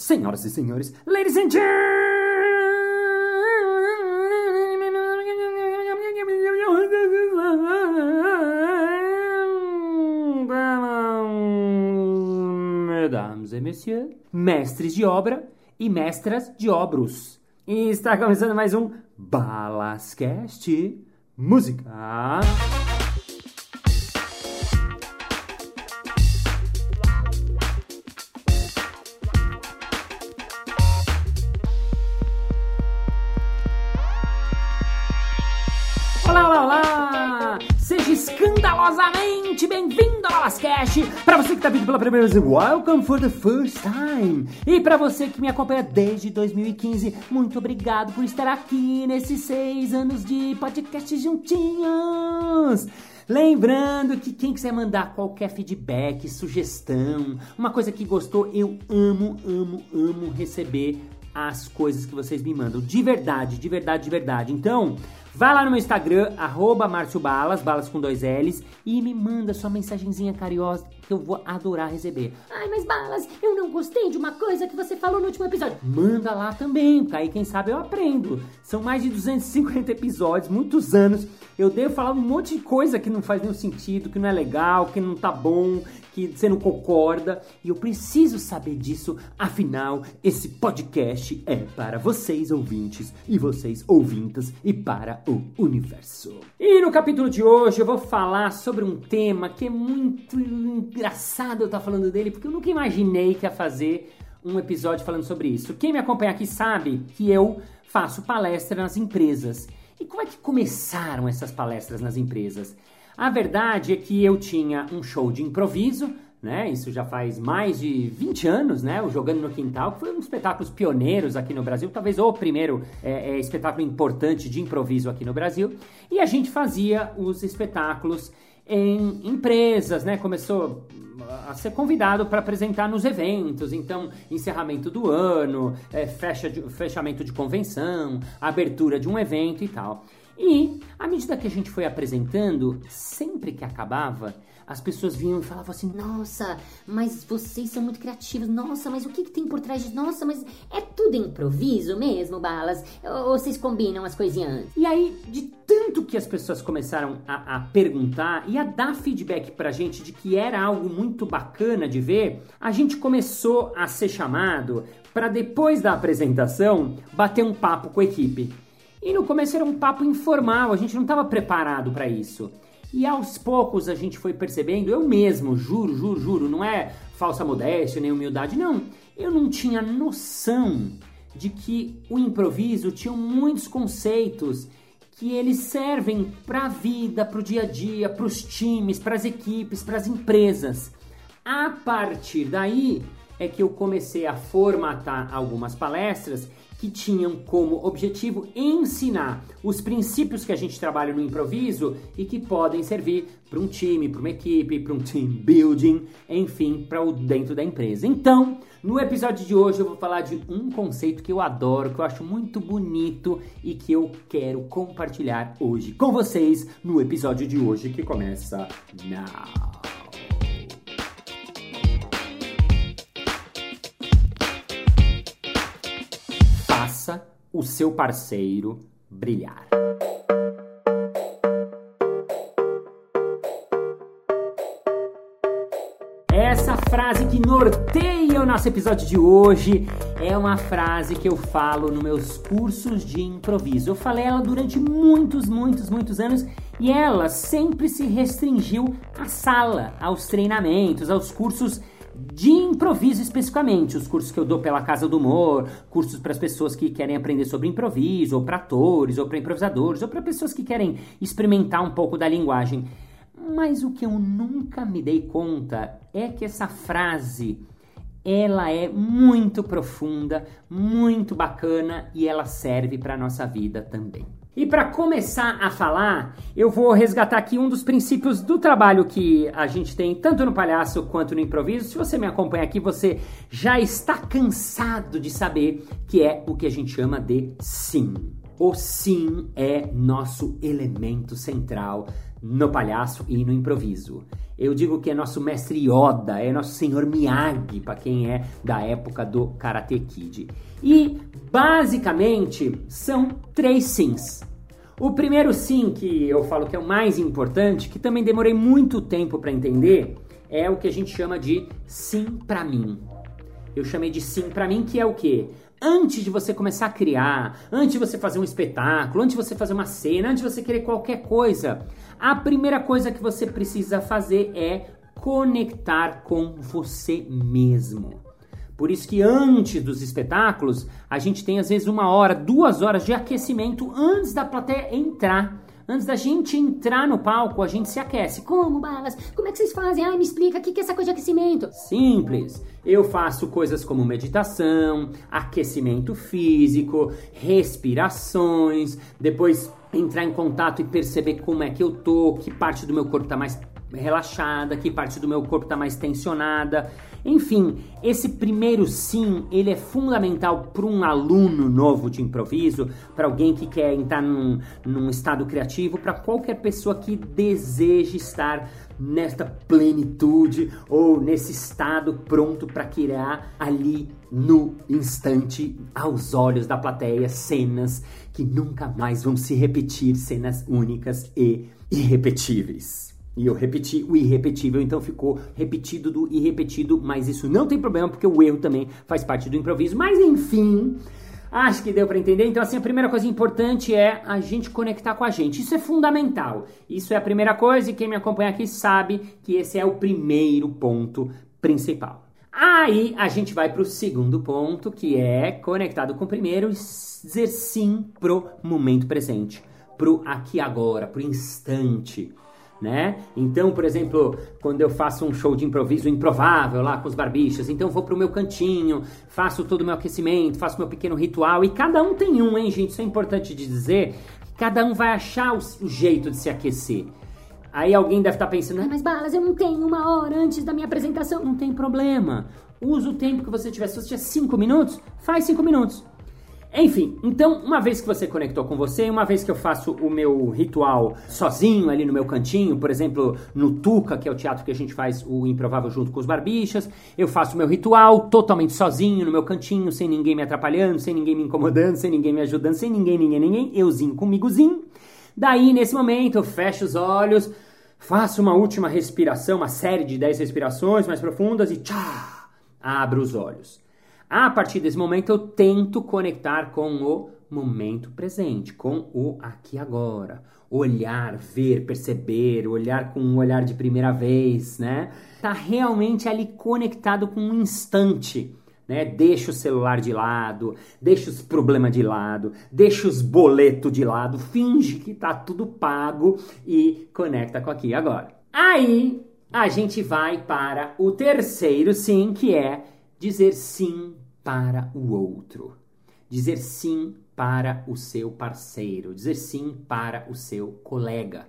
Senhoras e senhores, ladies and Mesdames et messieurs, mestres de obra e mestras de obros. E está começando mais um Balascast Música. Balascast! Para você que está vindo pela primeira vez, welcome for the first time! E para você que me acompanha desde 2015, muito obrigado por estar aqui nesses seis anos de podcast juntinhos! Lembrando que quem quiser mandar qualquer feedback, sugestão, uma coisa que gostou, eu amo, amo, amo receber as coisas que vocês me mandam. De verdade, de verdade, de verdade. Então, vai lá no meu Instagram, arroba Balas, balas com dois L's, e me manda sua mensagenzinha carinhosa que eu vou adorar receber. Ai, mas Balas, eu não gostei de uma coisa que você falou no último episódio. Manda lá também, porque aí quem sabe eu aprendo. São mais de 250 episódios, muitos anos. Eu devo falar um monte de coisa que não faz nenhum sentido, que não é legal, que não tá bom, que você não concorda. E eu preciso saber disso, afinal, esse podcast é para vocês ouvintes e vocês ouvintas e para o universo. E no capítulo de hoje eu vou falar sobre um tema que é muito engraçado eu estar falando dele, porque eu nunca imaginei que ia fazer um episódio falando sobre isso. Quem me acompanha aqui sabe que eu faço palestra nas empresas. E como é que começaram essas palestras nas empresas? A verdade é que eu tinha um show de improviso, né? Isso já faz mais de 20 anos, né? O Jogando no Quintal, que foi um dos espetáculos pioneiros aqui no Brasil, talvez o primeiro é, é, espetáculo importante de improviso aqui no Brasil. E a gente fazia os espetáculos em empresas, né? Começou a ser convidado para apresentar nos eventos, então encerramento do ano, é, fecha de, fechamento de convenção, abertura de um evento e tal. E à medida que a gente foi apresentando, sempre que acabava, as pessoas vinham e falavam assim: Nossa, mas vocês são muito criativos. Nossa, mas o que, que tem por trás disso? Nossa, mas é tudo improviso mesmo, Balas? Ou vocês combinam as coisinhas? E aí, de tanto que as pessoas começaram a, a perguntar e a dar feedback pra gente de que era algo muito bacana de ver, a gente começou a ser chamado para depois da apresentação bater um papo com a equipe. E no começo era um papo informal, a gente não estava preparado para isso. E aos poucos a gente foi percebendo, eu mesmo, juro, juro, juro, não é falsa modéstia nem humildade, não. Eu não tinha noção de que o improviso tinha muitos conceitos que eles servem para a vida, para o dia a dia, para os times, para as equipes, para as empresas. A partir daí é que eu comecei a formatar algumas palestras que tinham como objetivo ensinar os princípios que a gente trabalha no improviso e que podem servir para um time, para uma equipe, para um team building, enfim, para o dentro da empresa. Então, no episódio de hoje eu vou falar de um conceito que eu adoro, que eu acho muito bonito e que eu quero compartilhar hoje com vocês no episódio de hoje que começa now. O seu parceiro brilhar. Essa frase que norteia o nosso episódio de hoje é uma frase que eu falo nos meus cursos de improviso. Eu falei ela durante muitos, muitos, muitos anos e ela sempre se restringiu à sala, aos treinamentos, aos cursos de improviso especificamente, os cursos que eu dou pela Casa do Humor, cursos para as pessoas que querem aprender sobre improviso, ou para atores, ou para improvisadores, ou para pessoas que querem experimentar um pouco da linguagem. Mas o que eu nunca me dei conta é que essa frase ela é muito profunda, muito bacana e ela serve para nossa vida também. E para começar a falar, eu vou resgatar aqui um dos princípios do trabalho que a gente tem tanto no palhaço quanto no improviso. Se você me acompanha aqui, você já está cansado de saber que é o que a gente chama de sim. O sim é nosso elemento central no palhaço e no improviso. Eu digo que é nosso mestre Yoda, é nosso senhor Miyagi, para quem é da época do Karate Kid. E basicamente são três sims. O primeiro sim que eu falo que é o mais importante, que também demorei muito tempo para entender, é o que a gente chama de sim para mim. Eu chamei de sim para mim, que é o quê? Antes de você começar a criar, antes de você fazer um espetáculo, antes de você fazer uma cena, antes de você querer qualquer coisa, a primeira coisa que você precisa fazer é conectar com você mesmo. Por isso que antes dos espetáculos, a gente tem às vezes uma hora, duas horas de aquecimento antes da plateia entrar. Antes da gente entrar no palco, a gente se aquece. Como, Balas? Como é que vocês fazem? Ai, me explica, o que é essa coisa de aquecimento? Simples. Eu faço coisas como meditação, aquecimento físico, respirações, depois entrar em contato e perceber como é que eu tô, que parte do meu corpo tá mais relaxada, que parte do meu corpo está mais tensionada. Enfim, esse primeiro sim, ele é fundamental para um aluno novo de improviso, para alguém que quer entrar num, num estado criativo, para qualquer pessoa que deseje estar nesta plenitude ou nesse estado pronto para criar ali no instante, aos olhos da plateia, cenas que nunca mais vão se repetir, cenas únicas e irrepetíveis. E eu repeti o irrepetível, então ficou repetido do irrepetido, mas isso não tem problema porque o erro também faz parte do improviso. Mas enfim, acho que deu para entender. Então, assim, a primeira coisa importante é a gente conectar com a gente. Isso é fundamental. Isso é a primeira coisa e quem me acompanha aqui sabe que esse é o primeiro ponto principal. Aí a gente vai para o segundo ponto, que é conectado com o primeiro, dizer sim pro momento presente, pro aqui agora, pro instante né? Então, por exemplo, quando eu faço um show de improviso improvável lá com os barbichas, então vou pro meu cantinho, faço todo o meu aquecimento, faço meu pequeno ritual e cada um tem um, hein, gente? Isso é importante de dizer. Cada um vai achar o, o jeito de se aquecer. Aí alguém deve estar tá pensando, ah, mas Balas, eu não tenho uma hora antes da minha apresentação. Não tem problema. Usa o tempo que você tiver. Se você tiver cinco minutos, faz cinco minutos. Enfim, então, uma vez que você conectou com você, uma vez que eu faço o meu ritual sozinho ali no meu cantinho, por exemplo, no Tuca, que é o teatro que a gente faz o improvável junto com os barbichas, eu faço o meu ritual totalmente sozinho no meu cantinho, sem ninguém me atrapalhando, sem ninguém me incomodando, sem ninguém me ajudando, sem ninguém, ninguém, ninguém, euzinho comigozinho. Daí, nesse momento, eu fecho os olhos, faço uma última respiração, uma série de 10 respirações mais profundas e tchá, abro os olhos. A partir desse momento, eu tento conectar com o momento presente, com o aqui agora. Olhar, ver, perceber, olhar com um olhar de primeira vez, né? Tá realmente ali conectado com um instante. Né? Deixa o celular de lado, deixa os problemas de lado, deixa os boletos de lado, finge que tá tudo pago e conecta com aqui agora. Aí a gente vai para o terceiro sim, que é dizer sim para o outro, dizer sim para o seu parceiro, dizer sim para o seu colega.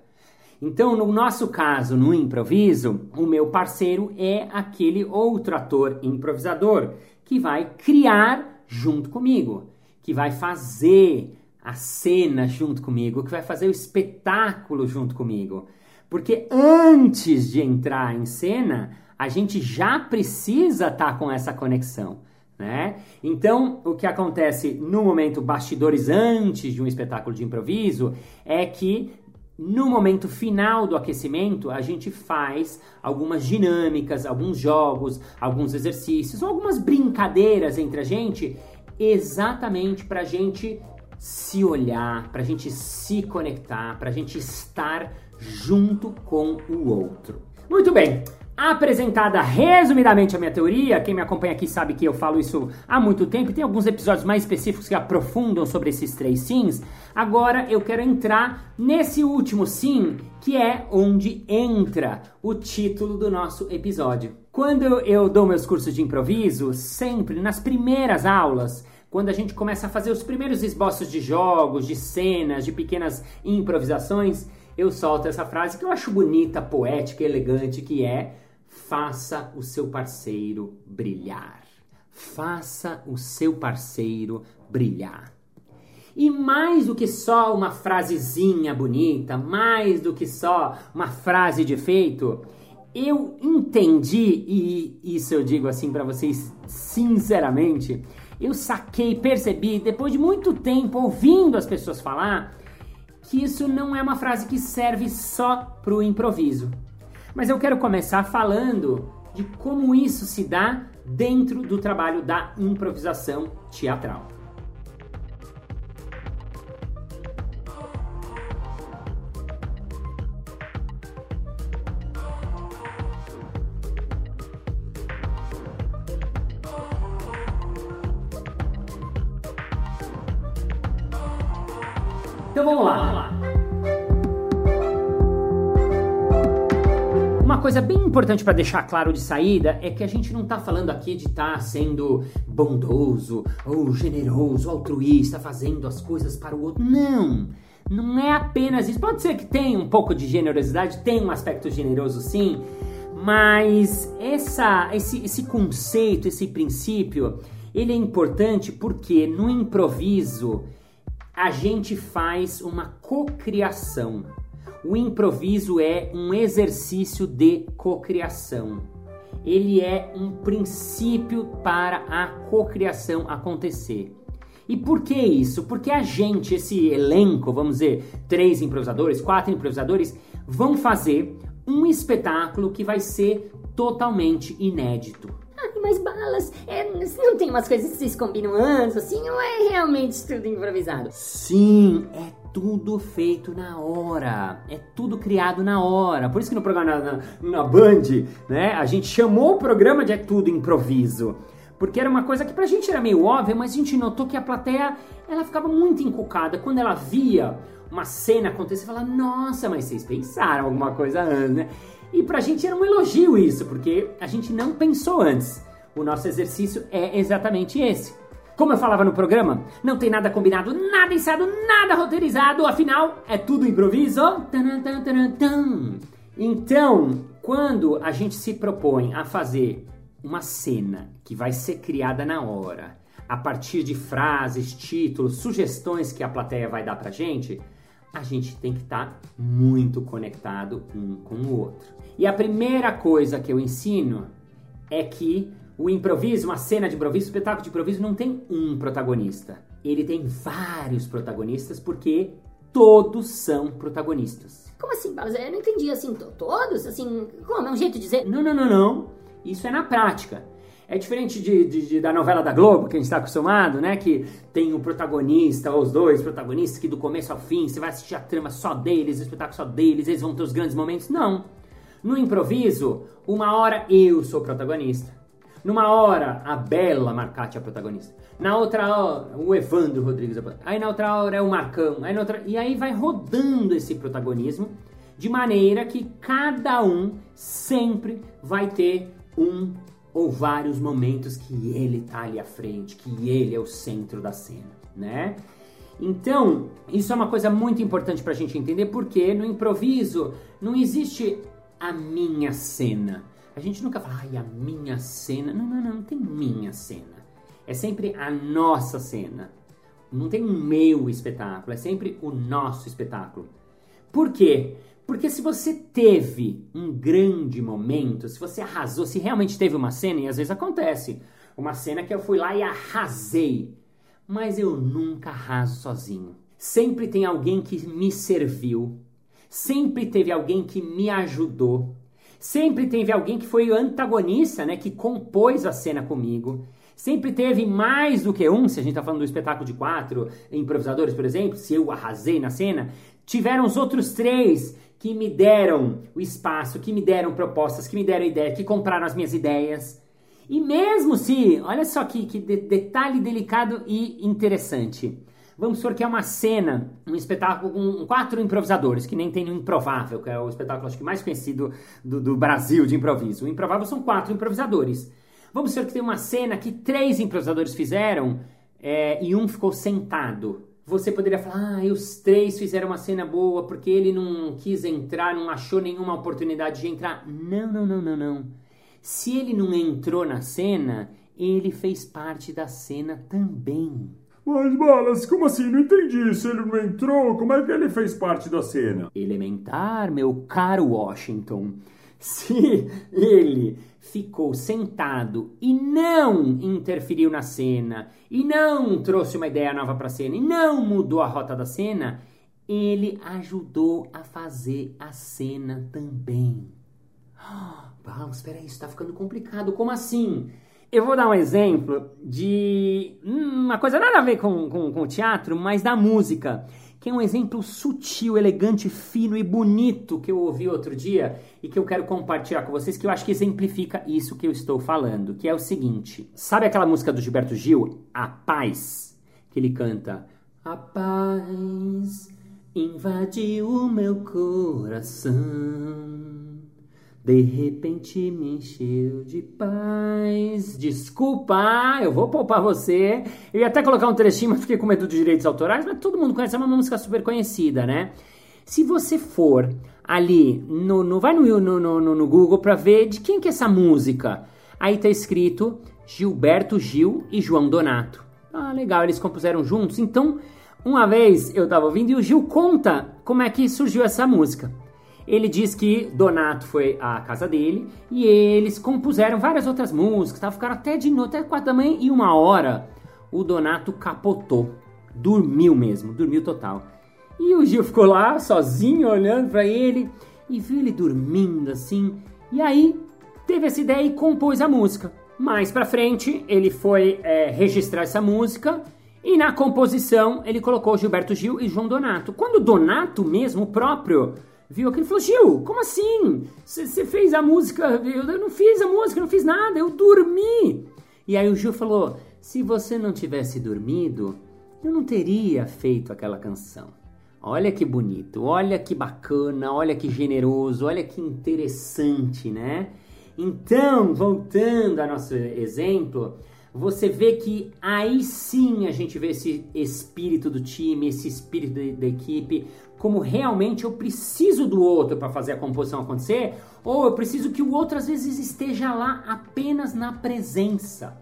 Então, no nosso caso, no improviso, o meu parceiro é aquele outro ator improvisador que vai criar junto comigo, que vai fazer a cena junto comigo, que vai fazer o espetáculo junto comigo. Porque antes de entrar em cena, a gente já precisa estar tá com essa conexão. Né? Então, o que acontece no momento bastidores antes de um espetáculo de improviso é que no momento final do aquecimento, a gente faz algumas dinâmicas, alguns jogos, alguns exercícios, algumas brincadeiras entre a gente, exatamente para a gente se olhar, para a gente se conectar, para a gente estar junto com o outro. Muito bem, Apresentada resumidamente a minha teoria, quem me acompanha aqui sabe que eu falo isso há muito tempo tem alguns episódios mais específicos que aprofundam sobre esses três sims. Agora eu quero entrar nesse último sim, que é onde entra o título do nosso episódio. Quando eu dou meus cursos de improviso, sempre nas primeiras aulas, quando a gente começa a fazer os primeiros esboços de jogos, de cenas, de pequenas improvisações, eu solto essa frase que eu acho bonita, poética, elegante, que é faça o seu parceiro brilhar. Faça o seu parceiro brilhar. E mais do que só uma frasezinha bonita, mais do que só uma frase de efeito, eu entendi, e isso eu digo assim para vocês sinceramente, eu saquei, percebi, depois de muito tempo ouvindo as pessoas falar, que isso não é uma frase que serve só para o improviso. Mas eu quero começar falando de como isso se dá dentro do trabalho da improvisação teatral. Importante para deixar claro de saída é que a gente não está falando aqui de estar tá sendo bondoso ou generoso, altruísta, fazendo as coisas para o outro. Não! Não é apenas isso. Pode ser que tenha um pouco de generosidade, tem um aspecto generoso sim, mas essa, esse, esse conceito, esse princípio, ele é importante porque no improviso a gente faz uma cocriação. O improviso é um exercício de cocriação. Ele é um princípio para a cocriação acontecer. E por que isso? Porque a gente, esse elenco, vamos dizer, três improvisadores, quatro improvisadores, vão fazer um espetáculo que vai ser totalmente inédito mas balas, é, não tem umas coisas que vocês combinam antes, assim, ou é realmente tudo improvisado? Sim, é tudo feito na hora, é tudo criado na hora. Por isso que no programa na, na, na Band, né, a gente chamou o programa de É Tudo Improviso. Porque era uma coisa que pra gente era meio óbvia, mas a gente notou que a plateia, ela ficava muito encucada. Quando ela via uma cena acontecer, falava, nossa, mas vocês pensaram alguma coisa antes, né? E pra gente era um elogio isso, porque a gente não pensou antes. O nosso exercício é exatamente esse. Como eu falava no programa, não tem nada combinado, nada ensaiado, nada roteirizado, afinal é tudo improviso. Então, quando a gente se propõe a fazer uma cena que vai ser criada na hora, a partir de frases, títulos, sugestões que a plateia vai dar pra gente, a gente tem que estar tá muito conectado um com o outro. E a primeira coisa que eu ensino é que o improviso, uma cena de improviso, espetáculo de improviso não tem um protagonista. Ele tem vários protagonistas porque todos são protagonistas. Como assim, Paulo? Eu não entendi assim, todos? Assim, como? É um jeito de dizer? Não, não, não, não. Isso é na prática. É diferente de, de, de, da novela da Globo, que a gente está acostumado, né? Que tem o protagonista, ou os dois protagonistas, que do começo ao fim você vai assistir a trama só deles, o espetáculo só deles, eles vão ter os grandes momentos. Não. No improviso, uma hora eu sou protagonista. Numa hora, a Bela Marcati é a protagonista. Na outra hora, o Evandro Rodrigues é a protagonista. Aí na outra hora é o Marcão. Aí outra... E aí vai rodando esse protagonismo de maneira que cada um sempre vai ter um ou vários momentos que ele tá ali à frente, que ele é o centro da cena, né? Então, isso é uma coisa muito importante para a gente entender, porque no improviso não existe a minha cena. A gente nunca fala, ai, a minha cena. Não, não, não, não tem minha cena. É sempre a nossa cena. Não tem um meu espetáculo, é sempre o nosso espetáculo. Por quê? Porque se você teve um grande momento, se você arrasou, se realmente teve uma cena, e às vezes acontece, uma cena que eu fui lá e arrasei, mas eu nunca arraso sozinho. Sempre tem alguém que me serviu, sempre teve alguém que me ajudou, Sempre teve alguém que foi antagonista, né, que compôs a cena comigo. Sempre teve mais do que um, se a gente está falando do espetáculo de quatro improvisadores, por exemplo, se eu arrasei na cena, tiveram os outros três que me deram o espaço, que me deram propostas, que me deram ideias, que compraram as minhas ideias. E mesmo se, olha só que, que detalhe delicado e interessante. Vamos supor que é uma cena, um espetáculo com quatro improvisadores, que nem tem o Improvável, que é o espetáculo acho que mais conhecido do, do Brasil de improviso. O Improvável são quatro improvisadores. Vamos supor que tem uma cena que três improvisadores fizeram é, e um ficou sentado. Você poderia falar, ah, os três fizeram uma cena boa porque ele não quis entrar, não achou nenhuma oportunidade de entrar. Não, não, não, não, não. Se ele não entrou na cena, ele fez parte da cena também. Mas, Balas, como assim? Não entendi. Se ele não entrou, como é que ele fez parte da cena? Elementar, meu caro Washington. Se ele ficou sentado e não interferiu na cena, e não trouxe uma ideia nova para a cena, e não mudou a rota da cena, ele ajudou a fazer a cena também. Balas, espera aí, isso tá ficando complicado. Como assim? Eu vou dar um exemplo de uma coisa nada a ver com, com, com o teatro, mas da música, que é um exemplo sutil, elegante, fino e bonito que eu ouvi outro dia e que eu quero compartilhar com vocês, que eu acho que exemplifica isso que eu estou falando, que é o seguinte. Sabe aquela música do Gilberto Gil, A Paz? Que ele canta: A paz invadiu o meu coração. De repente me encheu de paz. Desculpa, eu vou poupar você. Eu ia até colocar um trechinho, mas fiquei com medo de direitos autorais, mas todo mundo conhece, é uma música super conhecida, né? Se você for ali, no, no vai no, no, no, no Google para ver de quem que é essa música. Aí tá escrito Gilberto Gil e João Donato. Ah, legal, eles compuseram juntos. Então, uma vez eu tava ouvindo e o Gil conta como é que surgiu essa música. Ele diz que Donato foi à casa dele e eles compuseram várias outras músicas, tá? ficaram até de noite, até quatro da manhã e uma hora. O Donato capotou, dormiu mesmo, dormiu total. E o Gil ficou lá sozinho olhando para ele e viu ele dormindo assim. E aí teve essa ideia e compôs a música. Mais pra frente ele foi é, registrar essa música e na composição ele colocou Gilberto Gil e João Donato. Quando Donato mesmo próprio viu aquilo e falou: Gil, como assim? Você fez a música? Eu, não fiz a música, não fiz nada, eu dormi. E aí o Gil falou: se você não tivesse dormido, eu não teria feito aquela canção. Olha que bonito, olha que bacana, olha que generoso, olha que interessante, né? Então, voltando ao nosso exemplo, você vê que aí sim a gente vê esse espírito do time, esse espírito da equipe, como realmente eu preciso do outro para fazer a composição acontecer, ou eu preciso que o outro às vezes esteja lá apenas na presença,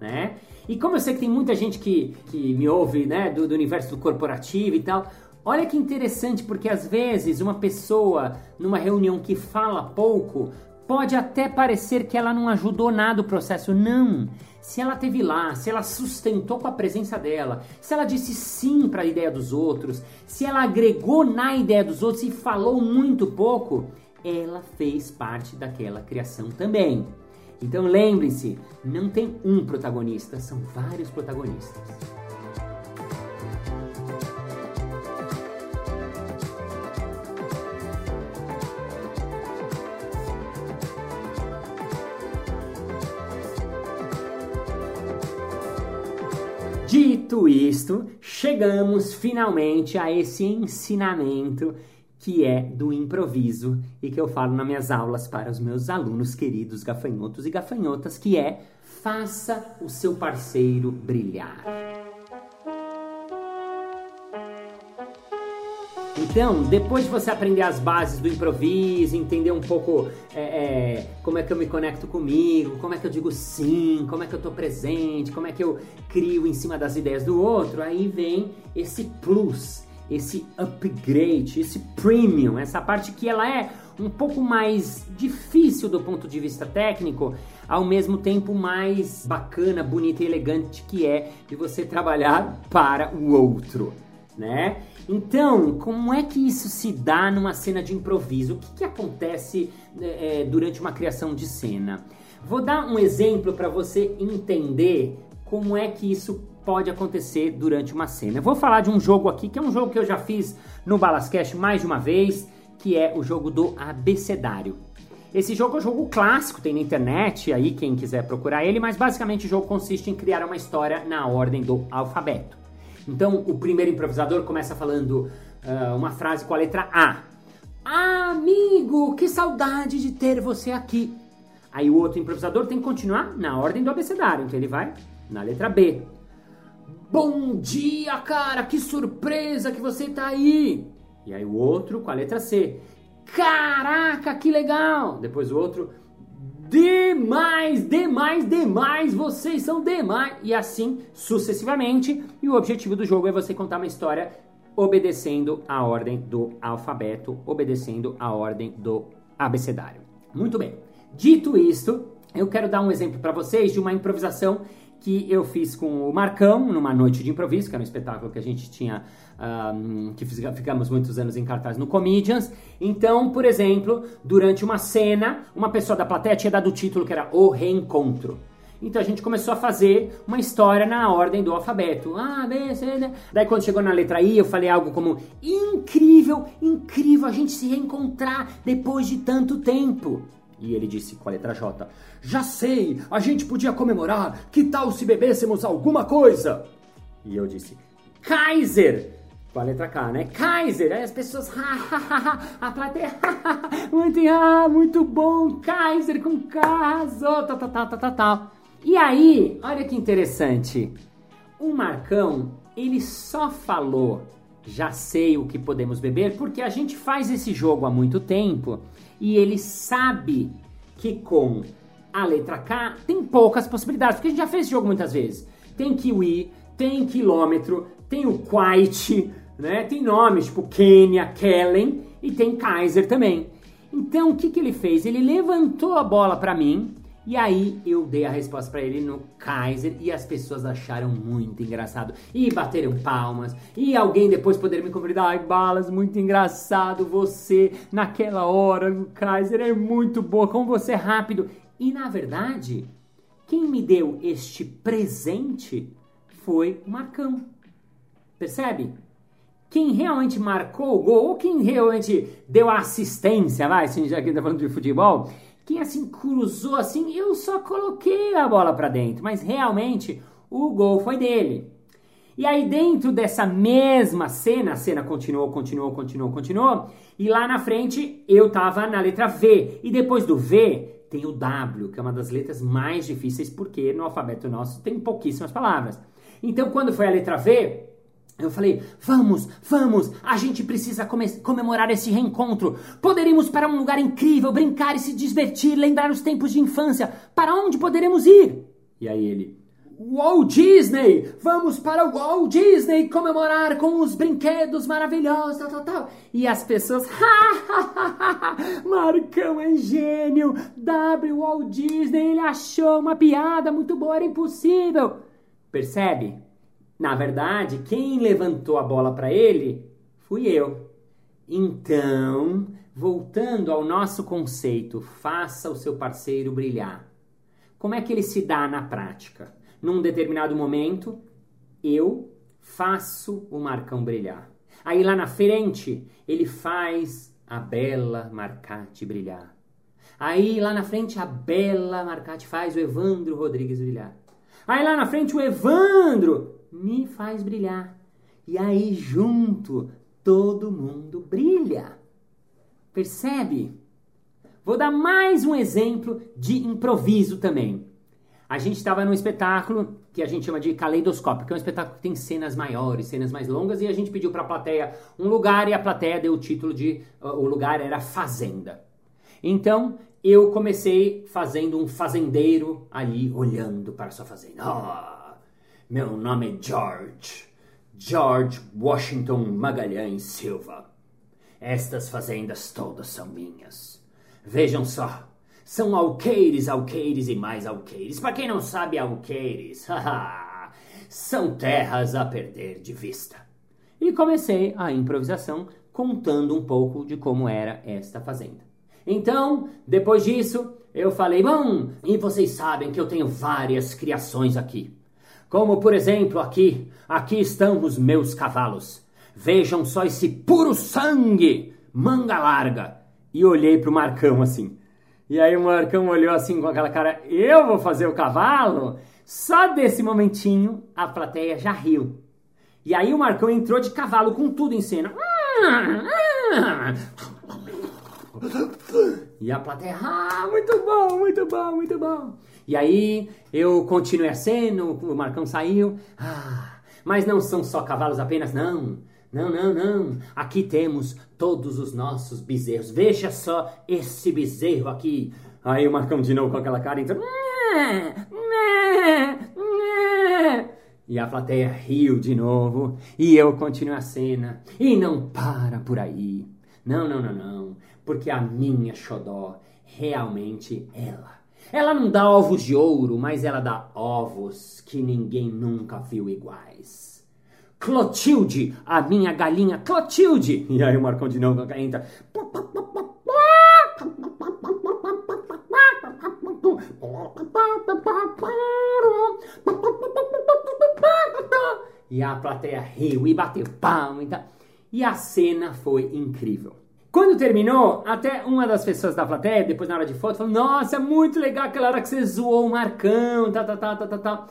né? E como eu sei que tem muita gente que, que me ouve, né, do, do universo corporativo e tal, olha que interessante, porque às vezes uma pessoa numa reunião que fala pouco pode até parecer que ela não ajudou nada o processo. Não! Se ela teve lá, se ela sustentou com a presença dela, se ela disse sim para a ideia dos outros, se ela agregou na ideia dos outros e falou muito pouco, ela fez parte daquela criação também. Então lembrem-se, não tem um protagonista, são vários protagonistas. Dito isto, chegamos finalmente a esse ensinamento que é do improviso e que eu falo nas minhas aulas para os meus alunos queridos gafanhotos e gafanhotas, que é faça o seu parceiro brilhar. Então, depois de você aprender as bases do improviso, entender um pouco é, é, como é que eu me conecto comigo, como é que eu digo sim, como é que eu tô presente, como é que eu crio em cima das ideias do outro, aí vem esse plus, esse upgrade, esse premium, essa parte que ela é um pouco mais difícil do ponto de vista técnico, ao mesmo tempo mais bacana, bonita e elegante que é de você trabalhar para o outro, né? Então, como é que isso se dá numa cena de improviso? O que, que acontece é, durante uma criação de cena? Vou dar um exemplo para você entender como é que isso pode acontecer durante uma cena. Eu vou falar de um jogo aqui, que é um jogo que eu já fiz no Balascast mais de uma vez, que é o jogo do abecedário. Esse jogo é um jogo clássico, tem na internet, aí quem quiser procurar ele, mas basicamente o jogo consiste em criar uma história na ordem do alfabeto. Então, o primeiro improvisador começa falando uh, uma frase com a letra A. Amigo, que saudade de ter você aqui. Aí o outro improvisador tem que continuar na ordem do abecedário, então ele vai na letra B. Bom dia, cara, que surpresa que você tá aí. E aí o outro com a letra C. Caraca, que legal. Depois o outro. Demais, demais, demais, vocês são demais. E assim sucessivamente. E o objetivo do jogo é você contar uma história obedecendo a ordem do alfabeto, obedecendo a ordem do abecedário. Muito bem. Dito isto, eu quero dar um exemplo para vocês de uma improvisação que eu fiz com o Marcão numa noite de improviso, que era um espetáculo que a gente tinha, um, que ficamos muitos anos em cartaz no Comedians. Então, por exemplo, durante uma cena, uma pessoa da plateia tinha dado o título que era O Reencontro. Então a gente começou a fazer uma história na ordem do alfabeto. A, B, C, D. Daí quando chegou na letra I, eu falei algo como: incrível, incrível a gente se reencontrar depois de tanto tempo. E ele disse com a letra J: Já sei, a gente podia comemorar. Que tal se bebêssemos alguma coisa? E eu disse: Kaiser! Com a letra K, né? Kaiser! Aí as pessoas, a plateia, muito, ah, muito bom, Kaiser com K, arrasou, tal, tal, tal, tal. E aí, olha que interessante. O Marcão, ele só falou, já sei o que podemos beber, porque a gente faz esse jogo há muito tempo e ele sabe que com a letra K tem poucas possibilidades, porque a gente já fez esse jogo muitas vezes. Tem kiwi, tem quilômetro, tem o quite, né? Tem nomes tipo Kenya, Kellen e tem Kaiser também. Então o que, que ele fez? Ele levantou a bola para mim e aí eu dei a resposta para ele no Kaiser e as pessoas acharam muito engraçado e bateram palmas. E alguém depois poderia me convidar, ai Balas, muito engraçado você naquela hora no Kaiser é muito boa, como você é rápido. E na verdade, quem me deu este presente foi o Marcão. Percebe? Quem realmente marcou o gol, ou quem realmente deu a assistência, vai, assim, já que tá falando de futebol, assim cruzou assim, eu só coloquei a bola para dentro, mas realmente o gol foi dele. E aí dentro dessa mesma cena, a cena continuou, continuou, continuou, continuou, e lá na frente eu tava na letra V, e depois do V tem o W, que é uma das letras mais difíceis porque no alfabeto nosso tem pouquíssimas palavras. Então quando foi a letra V, eu falei, vamos, vamos, a gente precisa comemorar esse reencontro. Poderemos para um lugar incrível, brincar e se divertir, lembrar os tempos de infância. Para onde poderemos ir? E aí ele, Walt Disney! Vamos para o Walt Disney comemorar com os brinquedos maravilhosos, tal, tal, tal. E as pessoas, Marcão é gênio! W Walt Disney, ele achou uma piada muito boa, era impossível. Percebe? Na verdade, quem levantou a bola para ele fui eu. Então, voltando ao nosso conceito, faça o seu parceiro brilhar. Como é que ele se dá na prática? Num determinado momento, eu faço o Marcão brilhar. Aí lá na frente, ele faz a bela Marcate brilhar. Aí lá na frente, a bela Marcate faz o Evandro Rodrigues brilhar. Aí lá na frente, o Evandro me faz brilhar. E aí junto todo mundo brilha. Percebe? Vou dar mais um exemplo de improviso também. A gente estava num espetáculo que a gente chama de caleidoscópio, que é um espetáculo que tem cenas maiores, cenas mais longas, e a gente pediu para a plateia um lugar e a plateia deu o título de o lugar era fazenda. Então eu comecei fazendo um fazendeiro ali olhando para sua fazenda. Oh, meu nome é George. George Washington Magalhães Silva. Estas fazendas todas são minhas. Vejam só. São alqueires, alqueires e mais alqueires. Para quem não sabe, alqueires, são terras a perder de vista. E comecei a improvisação contando um pouco de como era esta fazenda. Então, depois disso, eu falei: Bom, e vocês sabem que eu tenho várias criações aqui. Como por exemplo aqui, aqui estão os meus cavalos. Vejam só esse puro sangue, manga larga. E olhei pro Marcão assim. E aí o Marcão olhou assim com aquela cara, eu vou fazer o cavalo? Só desse momentinho a plateia já riu. E aí o Marcão entrou de cavalo com tudo em cena. E a plateia, ah, muito bom, muito bom, muito bom. E aí eu continuei a cena, o Marcão saiu. Ah, mas não são só cavalos apenas, não. Não, não, não. Aqui temos todos os nossos bezerros. Veja só esse bezerro aqui. Aí o Marcão de novo com aquela cara entrou. E a plateia riu de novo. E eu continuo a cena. E não para por aí. Não, não, não, não. Porque a minha xodó realmente ela. Ela não dá ovos de ouro, mas ela dá ovos que ninguém nunca viu iguais. Clotilde, a minha galinha Clotilde. E aí o Marcão de novo entra. E a plateia riu e bateu palma e tal. E a cena foi incrível. Quando terminou, até uma das pessoas da plateia, depois na hora de foto, falou: Nossa, muito legal aquela hora que você zoou o Marcão, tal, tal, tal, tal, tal, tal.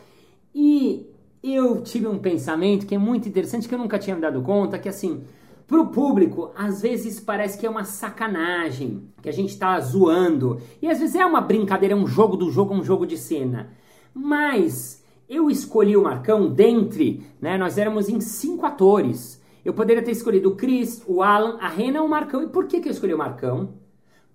E eu tive um pensamento que é muito interessante, que eu nunca tinha me dado conta, que assim, pro público, às vezes parece que é uma sacanagem, que a gente tá zoando. E às vezes é uma brincadeira, é um jogo do jogo, um jogo de cena. Mas eu escolhi o Marcão dentre, né? Nós éramos em cinco atores. Eu poderia ter escolhido o Chris, o Alan, a Rena ou o Marcão. E por que, que eu escolhi o Marcão?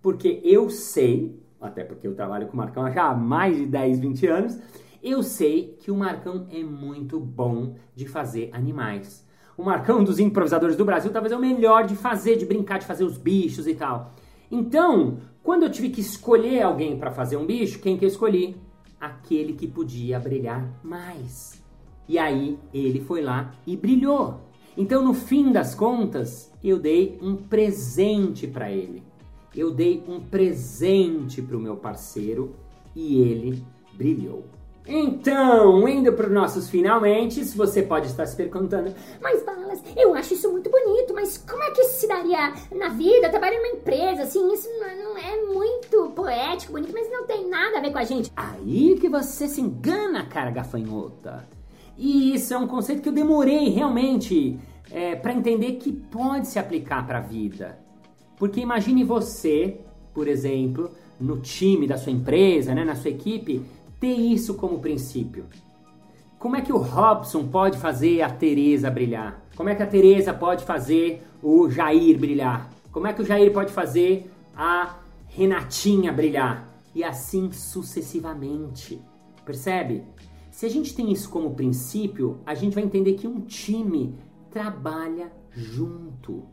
Porque eu sei, até porque eu trabalho com o Marcão já há mais de 10, 20 anos, eu sei que o Marcão é muito bom de fazer animais. O Marcão, dos improvisadores do Brasil, talvez é o melhor de fazer, de brincar, de fazer os bichos e tal. Então, quando eu tive que escolher alguém para fazer um bicho, quem que eu escolhi? aquele que podia brilhar mais. E aí ele foi lá e brilhou. Então, no fim das contas, eu dei um presente para ele. Eu dei um presente para o meu parceiro e ele brilhou. Então, indo para os nossos finalmente, você pode estar se perguntando, mas Balas, eu acho isso muito bonito, mas como é que isso se daria na vida, trabalhando numa empresa, assim, isso não é muito poético, bonito, mas não tem nada a ver com a gente. Aí que você se engana, cara gafanhota. E isso é um conceito que eu demorei realmente é, para entender que pode se aplicar para a vida. Porque imagine você, por exemplo, no time da sua empresa, né, na sua equipe, ter isso como princípio. Como é que o Robson pode fazer a Teresa brilhar? Como é que a Teresa pode fazer o Jair brilhar? Como é que o Jair pode fazer a Renatinha brilhar? E assim sucessivamente. Percebe? Se a gente tem isso como princípio, a gente vai entender que um time trabalha junto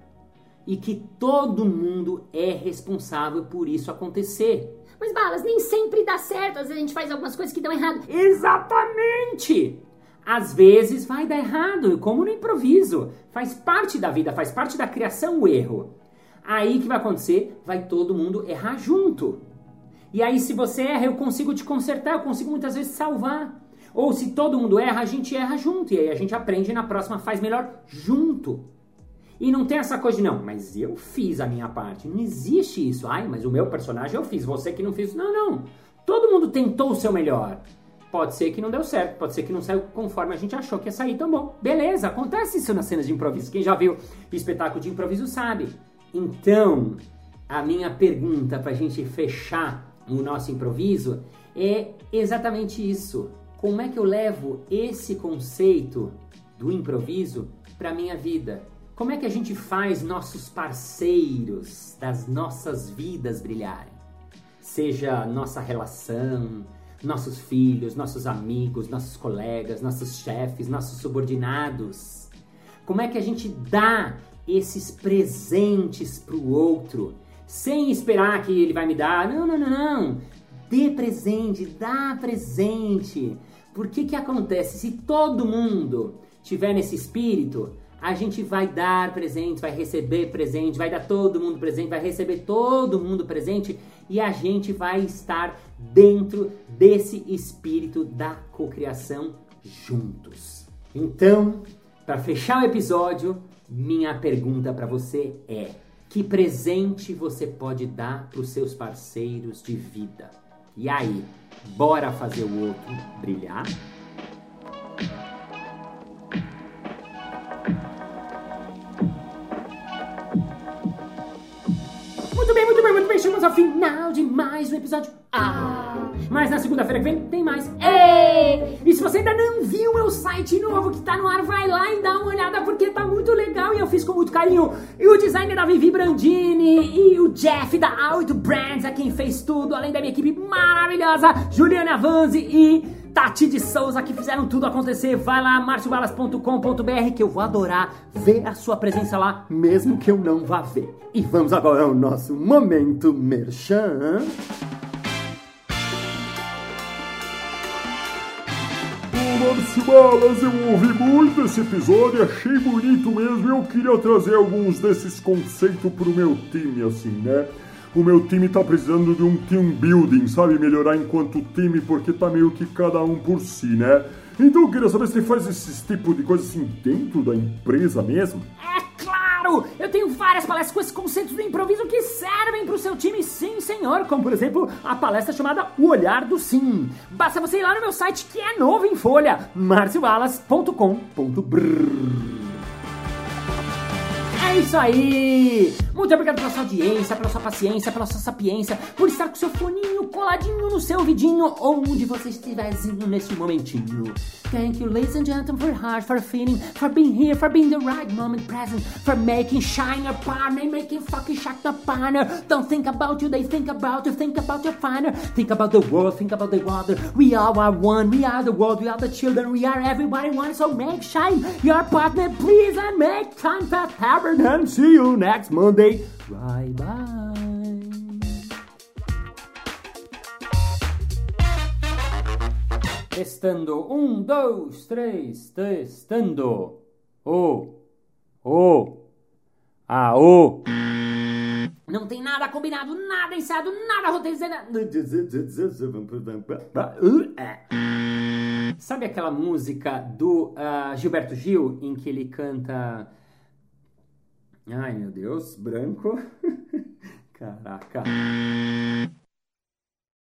e que todo mundo é responsável por isso acontecer. Mas balas, nem sempre dá certo, às vezes a gente faz algumas coisas que dão errado. Exatamente! Às vezes vai dar errado, como no improviso. Faz parte da vida, faz parte da criação o erro. Aí que vai acontecer? Vai todo mundo errar junto. E aí, se você erra, eu consigo te consertar, eu consigo muitas vezes salvar. Ou se todo mundo erra, a gente erra junto. E aí a gente aprende e na próxima faz melhor junto. E não tem essa coisa de, não, mas eu fiz a minha parte. Não existe isso. Ai, mas o meu personagem eu fiz, você que não fez. Não, não. Todo mundo tentou o seu melhor. Pode ser que não deu certo, pode ser que não saiu conforme a gente achou que ia sair, então bom. Beleza, acontece isso nas cenas de improviso. Quem já viu espetáculo de improviso sabe. Então, a minha pergunta pra gente fechar o nosso improviso é exatamente isso. Como é que eu levo esse conceito do improviso para minha vida? Como é que a gente faz nossos parceiros das nossas vidas brilharem? Seja nossa relação, nossos filhos, nossos amigos, nossos colegas, nossos chefes, nossos subordinados. Como é que a gente dá esses presentes para o outro sem esperar que ele vai me dar? Não, não, não, não. Dê presente, dá presente. Por que que acontece? Se todo mundo tiver nesse espírito, a gente vai dar presente, vai receber presente, vai dar todo mundo presente, vai receber todo mundo presente e a gente vai estar dentro desse espírito da cocriação juntos. Então, para fechar o episódio, minha pergunta para você é: que presente você pode dar para os seus parceiros de vida? E aí, bora fazer o outro brilhar? Final de mais um episódio. Ah! Mas na segunda-feira que vem tem mais. Ei! E se você ainda não viu meu site novo que tá no ar, vai lá e dá uma olhada porque tá muito legal e eu fiz com muito carinho. E o designer da Vivi Brandini e o Jeff da Out Brands é quem fez tudo, além da minha equipe maravilhosa, Juliana Vanzi e Tati de Souza que fizeram tudo acontecer. Vai lá, marciobalas.com.br que eu vou adorar ver a sua presença lá, mesmo que eu não vá ver. E vamos agora ao nosso momento merchan. Márcio Balas, eu ouvi muito esse episódio, achei bonito mesmo. Eu queria trazer alguns desses conceitos pro meu time, assim, né? O meu time tá precisando de um team building, sabe? Melhorar enquanto time, porque tá meio que cada um por si, né? Então eu queria saber se faz esse tipo de coisa assim dentro da empresa mesmo. É claro! Eu tenho várias palestras com esses conceitos do improviso que servem pro seu time, sim, senhor. Como, por exemplo, a palestra chamada O Olhar do Sim. Basta você ir lá no meu site, que é novo em folha, marciobalas.com.br. É isso aí! Muito obrigado pela sua audiência, pela sua paciência, pela sua sapiência, por estar com seu foninho coladinho no seu vidinho, onde você estiverzinho nesse momentinho. Thank you, ladies and gentlemen, for your heart, for feeling, for being here, for being the right moment present, for making shine your partner, making fucking shock the partner. Don't think about you, they think about you, think about your partner, think about the world, think about the water. We all are one, we are the world, we are the children, we are everybody one, so make shine your partner, please, and make time fast happen, and see you next Monday. Bye bye. Testando. Um, dois, três, testando. O. O. A. O. Não tem nada combinado, nada ensaiado, nada roteirizado. Sabe aquela música do ah, Gilberto Gil em que ele canta. Ai meu Deus, branco. Caraca.